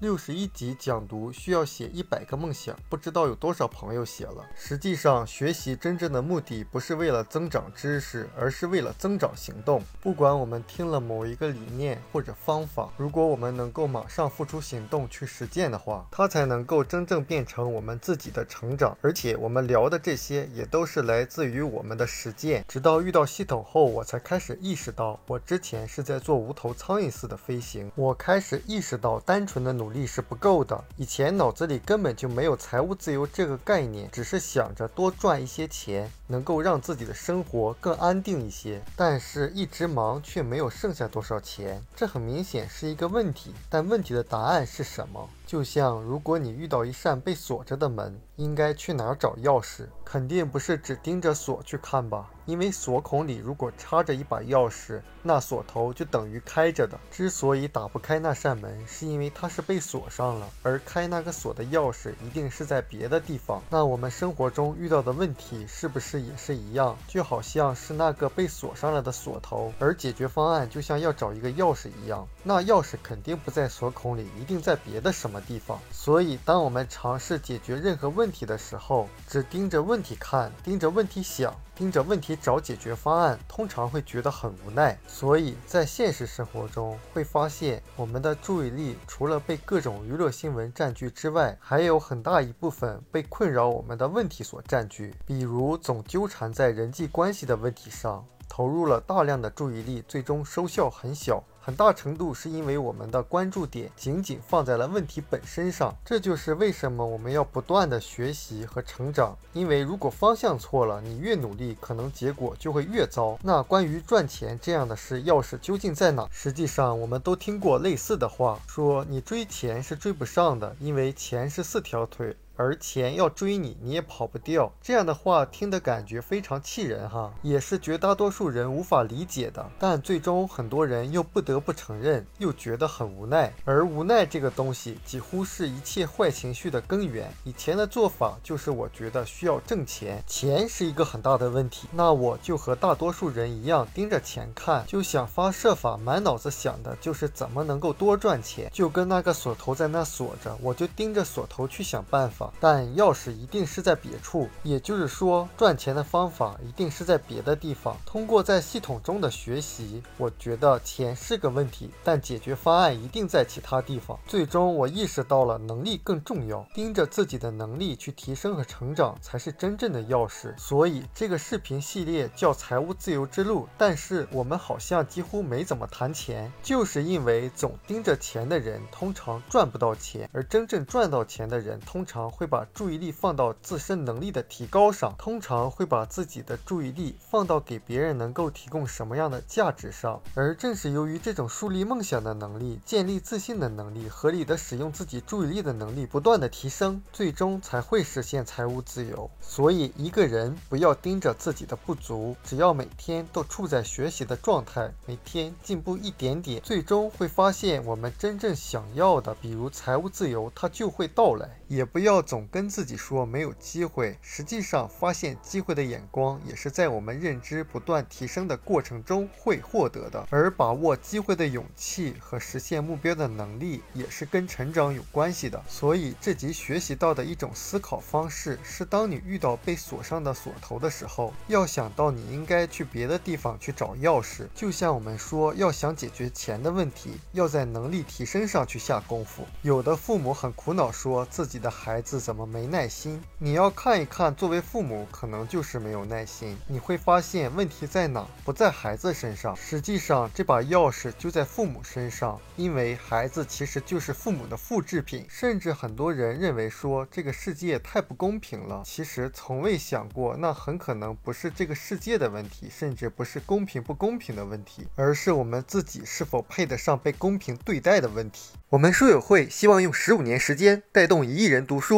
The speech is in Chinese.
六十一集讲读需要写一百个梦想，不知道有多少朋友写了。实际上，学习真正的目的不是为了增长知识，而是为了增长行动。不管我们听了某一个理念或者方法，如果我们能够马上付出行动去实践的话，它才能够真正变成我们自己的成长。而且，我们聊的这些也都是来自于我们的实践。直到遇到系统后，我才开始意识到，我之前是在做无头苍蝇似的飞行。我开始意识到，单纯的努。努力是不够的。以前脑子里根本就没有财务自由这个概念，只是想着多赚一些钱，能够让自己的生活更安定一些。但是，一直忙却没有剩下多少钱，这很明显是一个问题。但问题的答案是什么？就像如果你遇到一扇被锁着的门，应该去哪儿找钥匙？肯定不是只盯着锁去看吧？因为锁孔里如果插着一把钥匙，那锁头就等于开着的。之所以打不开那扇门，是因为它是被锁上了，而开那个锁的钥匙一定是在别的地方。那我们生活中遇到的问题是不是也是一样？就好像是那个被锁上了的锁头，而解决方案就像要找一个钥匙一样，那钥匙肯定不在锁孔里，一定在别的什么。地方，所以当我们尝试解决任何问题的时候，只盯着问题看，盯着问题想，盯着问题找解决方案，通常会觉得很无奈。所以在现实生活中，会发现我们的注意力除了被各种娱乐新闻占据之外，还有很大一部分被困扰我们的问题所占据。比如，总纠缠在人际关系的问题上，投入了大量的注意力，最终收效很小。很大程度是因为我们的关注点仅仅放在了问题本身上，这就是为什么我们要不断的学习和成长。因为如果方向错了，你越努力，可能结果就会越糟。那关于赚钱这样的事，钥匙究竟在哪？实际上，我们都听过类似的话，说你追钱是追不上的，因为钱是四条腿。而钱要追你，你也跑不掉。这样的话听的感觉非常气人哈，也是绝大多数人无法理解的。但最终很多人又不得不承认，又觉得很无奈。而无奈这个东西，几乎是一切坏情绪的根源。以前的做法就是我觉得需要挣钱，钱是一个很大的问题。那我就和大多数人一样，盯着钱看，就想方设法，满脑子想的就是怎么能够多赚钱。就跟那个锁头在那锁着，我就盯着锁头去想办法。但钥匙一定是在别处，也就是说，赚钱的方法一定是在别的地方。通过在系统中的学习，我觉得钱是个问题，但解决方案一定在其他地方。最终，我意识到了能力更重要，盯着自己的能力去提升和成长才是真正的钥匙。所以，这个视频系列叫《财务自由之路》，但是我们好像几乎没怎么谈钱，就是因为总盯着钱的人通常赚不到钱，而真正赚到钱的人通常。会把注意力放到自身能力的提高上，通常会把自己的注意力放到给别人能够提供什么样的价值上。而正是由于这种树立梦想的能力、建立自信的能力、合理的使用自己注意力的能力不断的提升，最终才会实现财务自由。所以，一个人不要盯着自己的不足，只要每天都处在学习的状态，每天进步一点点，最终会发现我们真正想要的，比如财务自由，它就会到来。也不要总跟自己说没有机会，实际上发现机会的眼光也是在我们认知不断提升的过程中会获得的，而把握机会的勇气和实现目标的能力也是跟成长有关系的。所以这集学习到的一种思考方式是：当你遇到被锁上的锁头的时候，要想到你应该去别的地方去找钥匙。就像我们说，要想解决钱的问题，要在能力提升上去下功夫。有的父母很苦恼，说自己。的孩子子怎么没耐心？你要看一看，作为父母可能就是没有耐心。你会发现问题在哪？不在孩子身上，实际上这把钥匙就在父母身上，因为孩子其实就是父母的复制品。甚至很多人认为说这个世界太不公平了，其实从未想过，那很可能不是这个世界的问题，甚至不是公平不公平的问题，而是我们自己是否配得上被公平对待的问题。我们书友会希望用十五年时间带动一亿人读书，